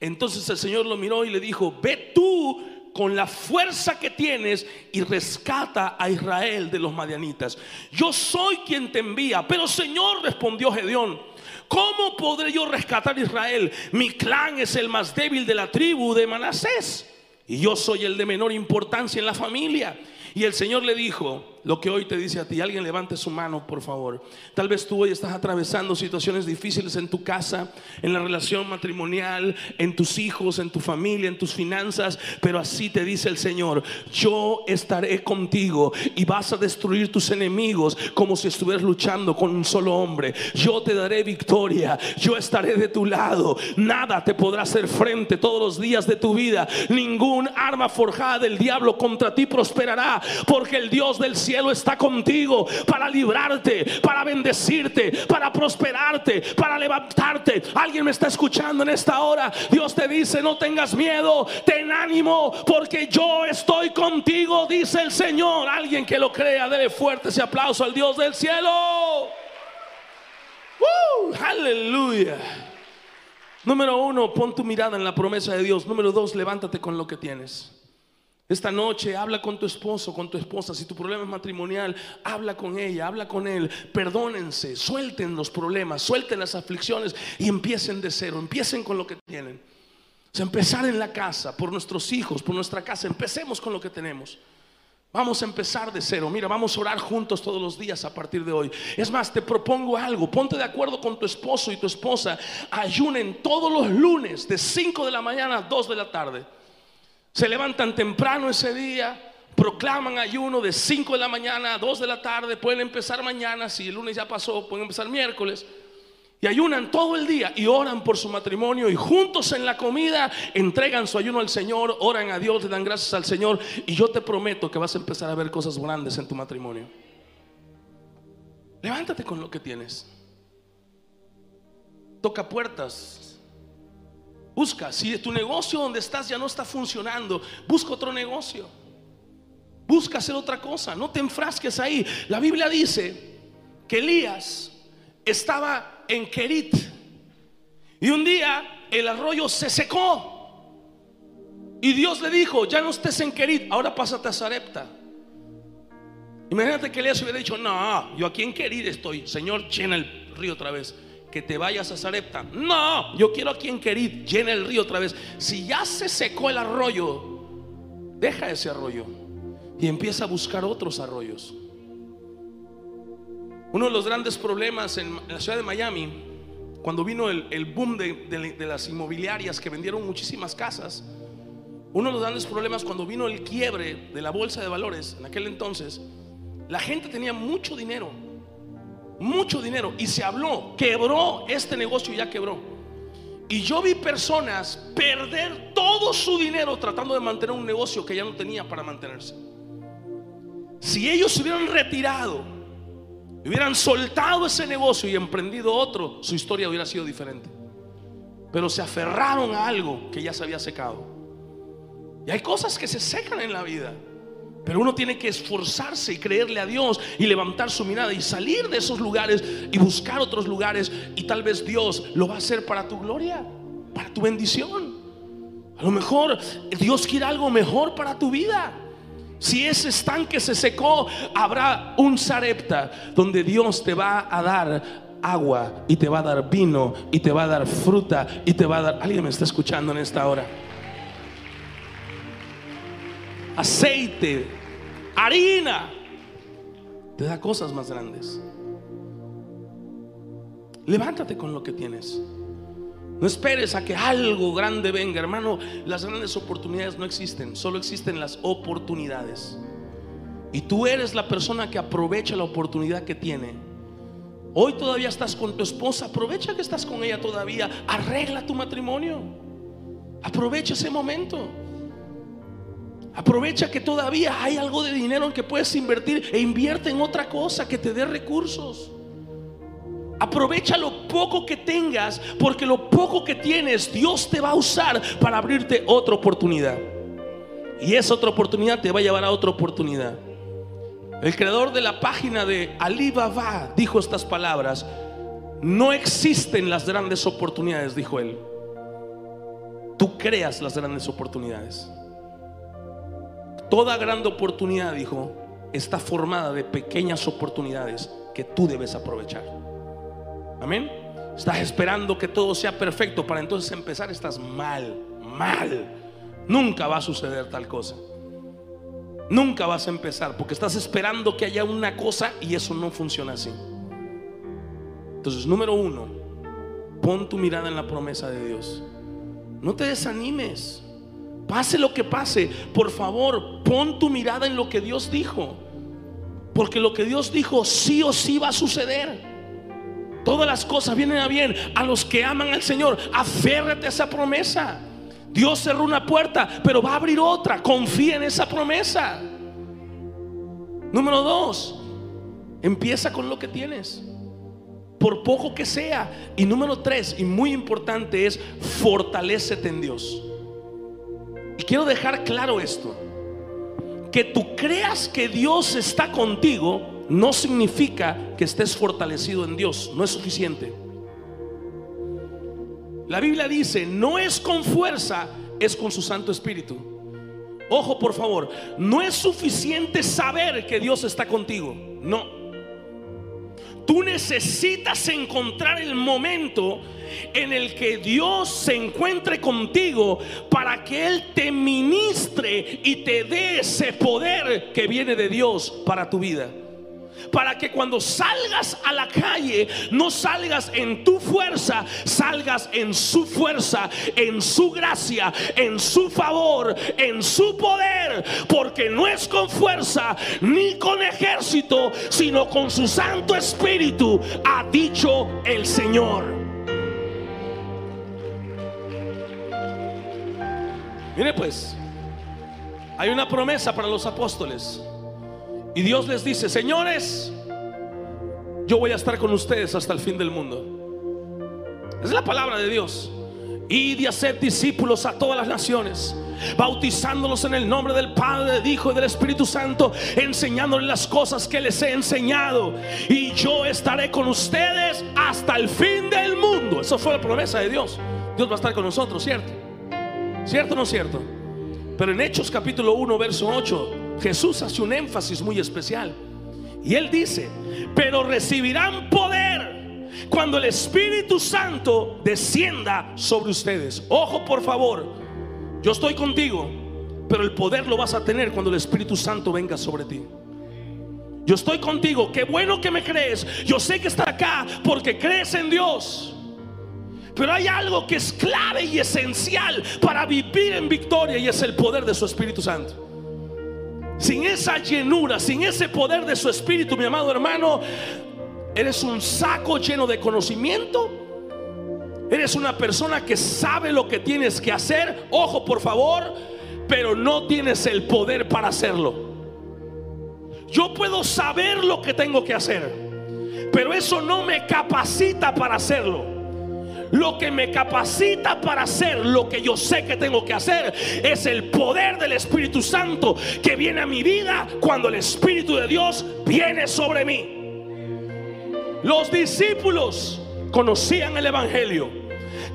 Entonces el Señor lo miró y le dijo, ve tú con la fuerza que tienes y rescata a Israel de los madianitas. Yo soy quien te envía. Pero Señor, respondió Gedeón, ¿cómo podré yo rescatar a Israel? Mi clan es el más débil de la tribu de Manasés y yo soy el de menor importancia en la familia. Y el Señor le dijo, lo que hoy te dice a ti. Alguien levante su mano, por favor. Tal vez tú hoy estás atravesando situaciones difíciles en tu casa, en la relación matrimonial, en tus hijos, en tu familia, en tus finanzas. Pero así te dice el Señor, yo estaré contigo y vas a destruir tus enemigos como si estuvieras luchando con un solo hombre. Yo te daré victoria, yo estaré de tu lado. Nada te podrá hacer frente todos los días de tu vida. Ningún arma forjada del diablo contra ti prosperará, porque el Dios del cielo cielo está contigo para librarte, para bendecirte, para prosperarte, para levantarte. Alguien me está escuchando en esta hora. Dios te dice, no tengas miedo, ten ánimo, porque yo estoy contigo, dice el Señor. Alguien que lo crea, dele fuerte ese aplauso al Dios del cielo. Uh, aleluya. Número uno, pon tu mirada en la promesa de Dios. Número dos, levántate con lo que tienes. Esta noche habla con tu esposo, con tu esposa. Si tu problema es matrimonial, habla con ella, habla con él. Perdónense, suelten los problemas, suelten las aflicciones y empiecen de cero. Empiecen con lo que tienen. O empezar en la casa, por nuestros hijos, por nuestra casa. Empecemos con lo que tenemos. Vamos a empezar de cero. Mira, vamos a orar juntos todos los días a partir de hoy. Es más, te propongo algo. Ponte de acuerdo con tu esposo y tu esposa. Ayunen todos los lunes de 5 de la mañana a 2 de la tarde. Se levantan temprano ese día, proclaman ayuno de 5 de la mañana a 2 de la tarde, pueden empezar mañana, si el lunes ya pasó, pueden empezar miércoles. Y ayunan todo el día y oran por su matrimonio y juntos en la comida entregan su ayuno al Señor, oran a Dios, le dan gracias al Señor y yo te prometo que vas a empezar a ver cosas grandes en tu matrimonio. Levántate con lo que tienes. Toca puertas, Busca, si tu negocio donde estás ya no está funcionando, busca otro negocio. Busca hacer otra cosa, no te enfrasques ahí. La Biblia dice que Elías estaba en Kerit y un día el arroyo se secó. Y Dios le dijo, ya no estés en Kerit, ahora pásate a Sarepta. Imagínate que Elías hubiera dicho, no, yo aquí en Kerit estoy, Señor, llena el río otra vez que te vayas a Sarepta. No, yo quiero aquí en Querid, llena el río otra vez. Si ya se secó el arroyo, deja ese arroyo y empieza a buscar otros arroyos. Uno de los grandes problemas en la ciudad de Miami, cuando vino el, boom de, de las inmobiliarias que vendieron muchísimas casas, uno de los grandes problemas cuando vino el quiebre de la bolsa de valores en aquel entonces, la gente tenía mucho dinero mucho dinero y se habló, quebró este negocio, ya quebró. Y yo vi personas perder todo su dinero tratando de mantener un negocio que ya no tenía para mantenerse. Si ellos se hubieran retirado, hubieran soltado ese negocio y emprendido otro, su historia hubiera sido diferente. Pero se aferraron a algo que ya se había secado. Y hay cosas que se secan en la vida. Pero uno tiene que esforzarse y creerle a Dios y levantar su mirada y salir de esos lugares y buscar otros lugares. Y tal vez Dios lo va a hacer para tu gloria, para tu bendición. A lo mejor Dios quiere algo mejor para tu vida. Si ese estanque se secó, habrá un Sarepta donde Dios te va a dar agua y te va a dar vino y te va a dar fruta y te va a dar... ¿Alguien me está escuchando en esta hora? Aceite, harina, te da cosas más grandes. Levántate con lo que tienes. No esperes a que algo grande venga, hermano. Las grandes oportunidades no existen, solo existen las oportunidades. Y tú eres la persona que aprovecha la oportunidad que tiene. Hoy todavía estás con tu esposa, aprovecha que estás con ella todavía, arregla tu matrimonio. Aprovecha ese momento. Aprovecha que todavía hay algo de dinero en que puedes invertir e invierte en otra cosa que te dé recursos. Aprovecha lo poco que tengas, porque lo poco que tienes, Dios te va a usar para abrirte otra oportunidad. Y esa otra oportunidad te va a llevar a otra oportunidad. El creador de la página de Alibaba dijo estas palabras: No existen las grandes oportunidades, dijo él. Tú creas las grandes oportunidades. Toda gran oportunidad, dijo, está formada de pequeñas oportunidades que tú debes aprovechar. Amén. Estás esperando que todo sea perfecto para entonces empezar. Estás mal, mal. Nunca va a suceder tal cosa. Nunca vas a empezar porque estás esperando que haya una cosa y eso no funciona así. Entonces, número uno, pon tu mirada en la promesa de Dios. No te desanimes. Pase lo que pase, por favor, pon tu mirada en lo que Dios dijo. Porque lo que Dios dijo sí o sí va a suceder. Todas las cosas vienen a bien a los que aman al Señor. Aférrate a esa promesa. Dios cerró una puerta, pero va a abrir otra. Confía en esa promesa. Número dos, empieza con lo que tienes. Por poco que sea. Y número tres, y muy importante, es fortalecete en Dios. Y quiero dejar claro esto. Que tú creas que Dios está contigo no significa que estés fortalecido en Dios. No es suficiente. La Biblia dice, no es con fuerza, es con su Santo Espíritu. Ojo, por favor, no es suficiente saber que Dios está contigo. No. Tú necesitas encontrar el momento en el que Dios se encuentre contigo para que Él te ministre y te dé ese poder que viene de Dios para tu vida para que cuando salgas a la calle no salgas en tu fuerza, salgas en su fuerza, en su gracia, en su favor, en su poder, porque no es con fuerza ni con ejército, sino con su Santo Espíritu, ha dicho el Señor. Mire pues, hay una promesa para los apóstoles. Y Dios les dice, señores, yo voy a estar con ustedes hasta el fin del mundo. Es la palabra de Dios. Y de hacer discípulos a todas las naciones, bautizándolos en el nombre del Padre, del Hijo y del Espíritu Santo, enseñándoles las cosas que les he enseñado. Y yo estaré con ustedes hasta el fin del mundo. Eso fue la promesa de Dios. Dios va a estar con nosotros, ¿cierto? ¿Cierto o no cierto? Pero en Hechos capítulo 1, verso 8, Jesús hace un énfasis muy especial. Y él dice, pero recibirán poder cuando el Espíritu Santo descienda sobre ustedes. Ojo por favor, yo estoy contigo, pero el poder lo vas a tener cuando el Espíritu Santo venga sobre ti. Yo estoy contigo, qué bueno que me crees. Yo sé que está acá porque crees en Dios. Pero hay algo que es clave y esencial para vivir en victoria y es el poder de su Espíritu Santo. Sin esa llenura, sin ese poder de su espíritu, mi amado hermano, eres un saco lleno de conocimiento. Eres una persona que sabe lo que tienes que hacer. Ojo, por favor, pero no tienes el poder para hacerlo. Yo puedo saber lo que tengo que hacer, pero eso no me capacita para hacerlo. Lo que me capacita para hacer lo que yo sé que tengo que hacer es el poder del Espíritu Santo que viene a mi vida cuando el Espíritu de Dios viene sobre mí. Los discípulos conocían el Evangelio,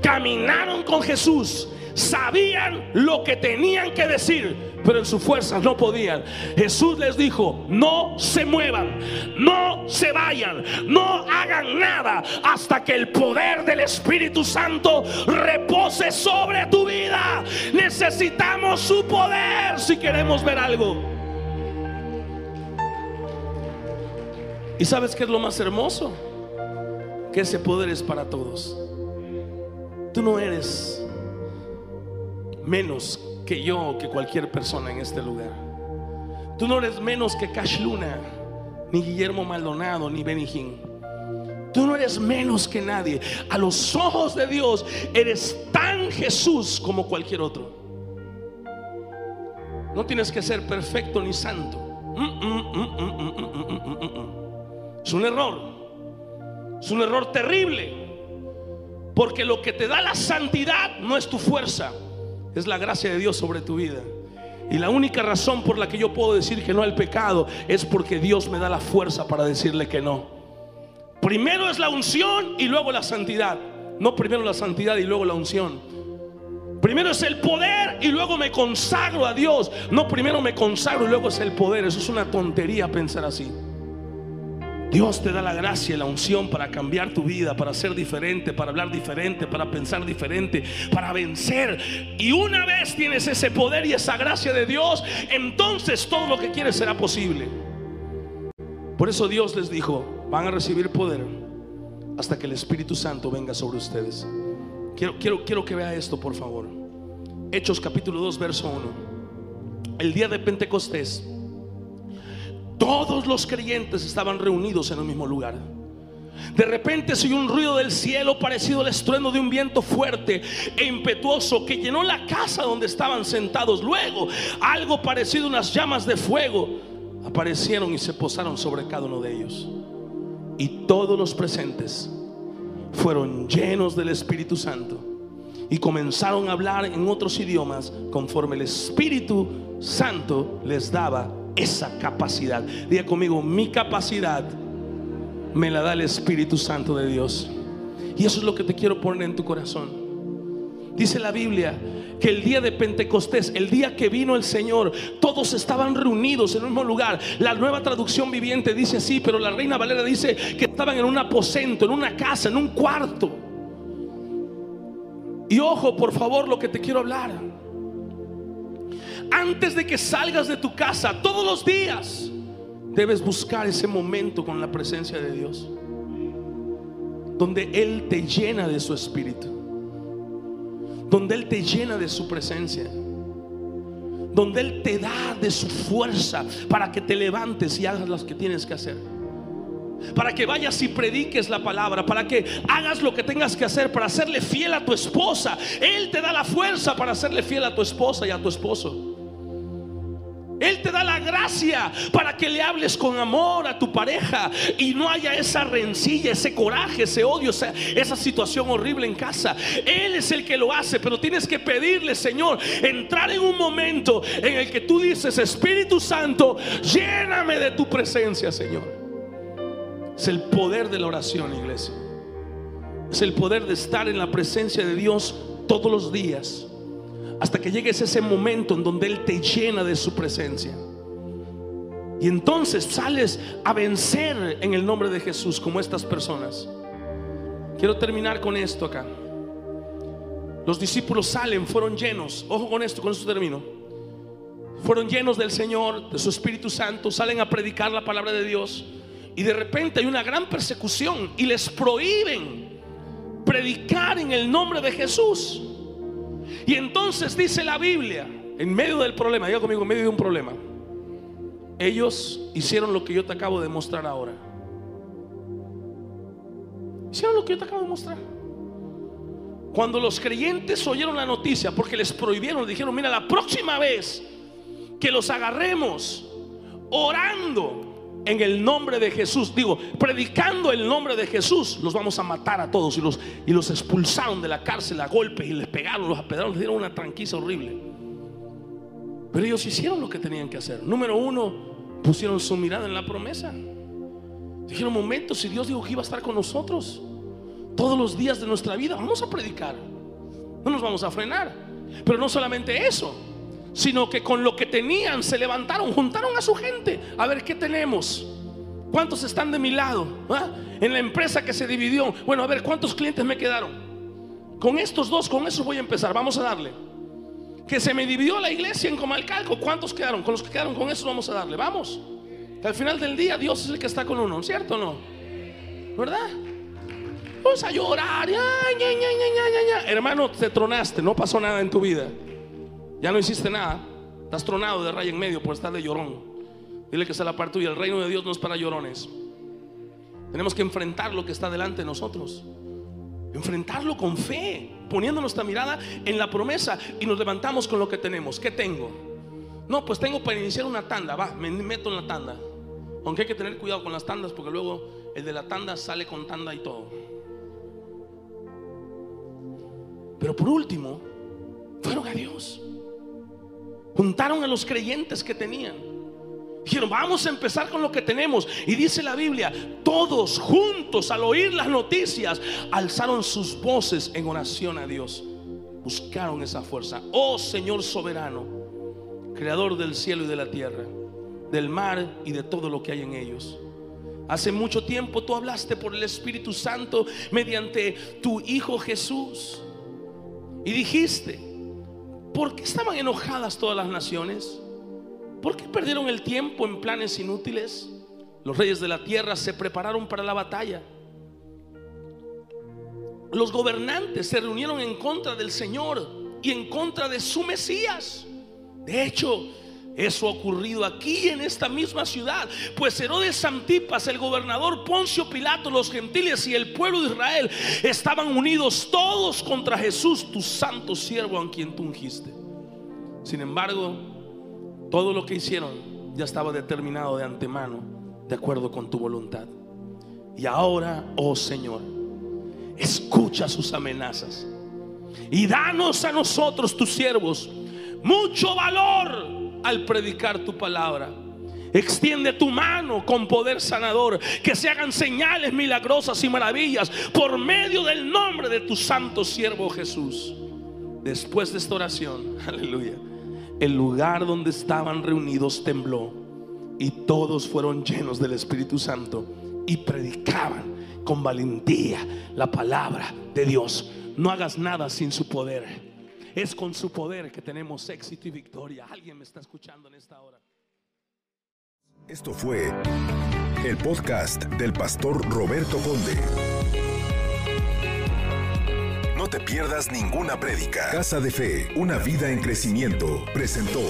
caminaron con Jesús, sabían lo que tenían que decir, pero en sus fuerzas no podían. Jesús les dijo, no se muevan, no se vayan, no hagan nada hasta que el poder del Espíritu Santo repose sobre tu vida. Necesitamos su poder si queremos ver algo. ¿Y sabes qué es lo más hermoso? Que ese poder es para todos. Tú no eres menos que yo o que cualquier persona en este lugar. Tú no eres menos que Cash Luna, ni Guillermo Maldonado, ni Benijín. Tú no eres menos que nadie. A los ojos de Dios eres tan Jesús como cualquier otro. No tienes que ser perfecto ni santo. Es un error. Es un error terrible. Porque lo que te da la santidad no es tu fuerza es la gracia de Dios sobre tu vida. Y la única razón por la que yo puedo decir que no al pecado es porque Dios me da la fuerza para decirle que no. Primero es la unción y luego la santidad. No primero la santidad y luego la unción. Primero es el poder y luego me consagro a Dios. No primero me consagro y luego es el poder. Eso es una tontería pensar así. Dios te da la gracia y la unción para cambiar tu vida, para ser diferente, para hablar diferente, para pensar diferente, para vencer. Y una vez tienes ese poder y esa gracia de Dios, entonces todo lo que quieres será posible. Por eso Dios les dijo, van a recibir poder hasta que el Espíritu Santo venga sobre ustedes. Quiero, quiero, quiero que vea esto, por favor. Hechos capítulo 2, verso 1. El día de Pentecostés todos los creyentes estaban reunidos en el mismo lugar. De repente se oyó un ruido del cielo parecido al estruendo de un viento fuerte e impetuoso que llenó la casa donde estaban sentados. Luego, algo parecido a unas llamas de fuego aparecieron y se posaron sobre cada uno de ellos. Y todos los presentes fueron llenos del Espíritu Santo y comenzaron a hablar en otros idiomas conforme el Espíritu Santo les daba esa capacidad. Diga conmigo, mi capacidad me la da el Espíritu Santo de Dios. Y eso es lo que te quiero poner en tu corazón. Dice la Biblia que el día de Pentecostés, el día que vino el Señor, todos estaban reunidos en un mismo lugar. La nueva traducción viviente dice así, pero la Reina Valera dice que estaban en un aposento, en una casa, en un cuarto. Y ojo, por favor, lo que te quiero hablar antes de que salgas de tu casa todos los días, debes buscar ese momento con la presencia de Dios. Donde Él te llena de su espíritu. Donde Él te llena de su presencia. Donde Él te da de su fuerza para que te levantes y hagas las que tienes que hacer para que vayas y prediques la palabra, para que hagas lo que tengas que hacer, para hacerle fiel a tu esposa. Él te da la fuerza para hacerle fiel a tu esposa y a tu esposo. Él te da la gracia para que le hables con amor a tu pareja y no haya esa rencilla, ese coraje, ese odio, esa, situación horrible en casa. Él es el que lo hace, pero tienes que pedirle, Señor, entrar en un momento en el que tú dices, Espíritu Santo, lléname de tu presencia, Señor. Es el poder de la oración, iglesia. Es el poder de estar en la presencia de Dios todos los días hasta que llegues a ese momento en donde Él te llena de su presencia. Y entonces sales a vencer en el nombre de Jesús como estas personas. Quiero terminar con esto acá. Los discípulos salen, fueron llenos. Ojo con esto, con esto termino. Fueron llenos del Señor, de su Espíritu Santo, salen a predicar la palabra de Dios. Y de repente hay una gran persecución y les prohíben predicar en el nombre de Jesús. Y entonces dice la Biblia, en medio del problema, diga conmigo, en medio de un problema, ellos hicieron lo que yo te acabo de mostrar ahora. Hicieron lo que yo te acabo de mostrar. Cuando los creyentes oyeron la noticia, porque les prohibieron, dijeron, mira, la próxima vez que los agarremos orando en el nombre de Jesús, digo, predicando el nombre de Jesús, los vamos a matar a todos y los, y los expulsaron de la cárcel a golpes y les pegaron, los apedraron, les dieron una tranquila horrible. Pero ellos hicieron lo que tenían que hacer. Número uno, pusieron su mirada en la promesa. Dijeron, momento, si Dios dijo que iba a estar con nosotros todos los días de nuestra vida, vamos a predicar. No nos vamos a frenar. Pero no solamente eso, sino que con lo que tenían se levantaron, juntaron a su gente. A ver, ¿qué tenemos? ¿Cuántos están de mi lado? ¿Ah? En la empresa que se dividió. Bueno, a ver, ¿cuántos clientes me quedaron? Con estos dos, con eso voy a empezar. Vamos a darle. Que se me dividió la iglesia en Comalcalco. ¿Cuántos quedaron? Con los que quedaron, con eso vamos a darle. Vamos. Al final del día Dios es el que está con uno, ¿cierto o no? ¿Verdad? Vamos a llorar. Hermano, te tronaste, no pasó nada en tu vida. Ya no hiciste nada. Estás tronado de raya en medio por estar de llorón. Dile que es la parte tuya. El reino de Dios no es para llorones. Tenemos que enfrentar lo que está delante de nosotros. Enfrentarlo con fe, poniendo nuestra mirada en la promesa y nos levantamos con lo que tenemos. ¿Qué tengo? No, pues tengo para iniciar una tanda. Va, me meto en la tanda. Aunque hay que tener cuidado con las tandas porque luego el de la tanda sale con tanda y todo. Pero por último, fueron a Dios. Juntaron a los creyentes que tenían. Dijeron, vamos a empezar con lo que tenemos. Y dice la Biblia, todos juntos al oír las noticias, alzaron sus voces en oración a Dios. Buscaron esa fuerza. Oh Señor soberano, creador del cielo y de la tierra, del mar y de todo lo que hay en ellos. Hace mucho tiempo tú hablaste por el Espíritu Santo mediante tu Hijo Jesús. Y dijiste, ¿por qué estaban enojadas todas las naciones? ¿Por qué perdieron el tiempo en planes inútiles? Los reyes de la tierra se prepararon para la batalla. Los gobernantes se reunieron en contra del Señor y en contra de su Mesías. De hecho, eso ha ocurrido aquí en esta misma ciudad, pues Herodes Antipas, el gobernador Poncio Pilato, los gentiles y el pueblo de Israel estaban unidos todos contra Jesús, tu santo siervo a quien tú ungiste. Sin embargo, todo lo que hicieron ya estaba determinado de antemano, de acuerdo con tu voluntad. Y ahora, oh Señor, escucha sus amenazas y danos a nosotros, tus siervos, mucho valor al predicar tu palabra. Extiende tu mano con poder sanador, que se hagan señales milagrosas y maravillas por medio del nombre de tu santo siervo Jesús. Después de esta oración, [laughs] aleluya, el lugar donde estaban reunidos tembló y todos fueron llenos del Espíritu Santo y predicaban con valentía la palabra de Dios. No hagas nada sin su poder. Es con su poder que tenemos éxito y victoria. Alguien me está escuchando en esta hora. Esto fue el podcast del pastor Roberto Conde. No te pierdas ninguna prédica. Casa de Fe, una vida en crecimiento, presentó.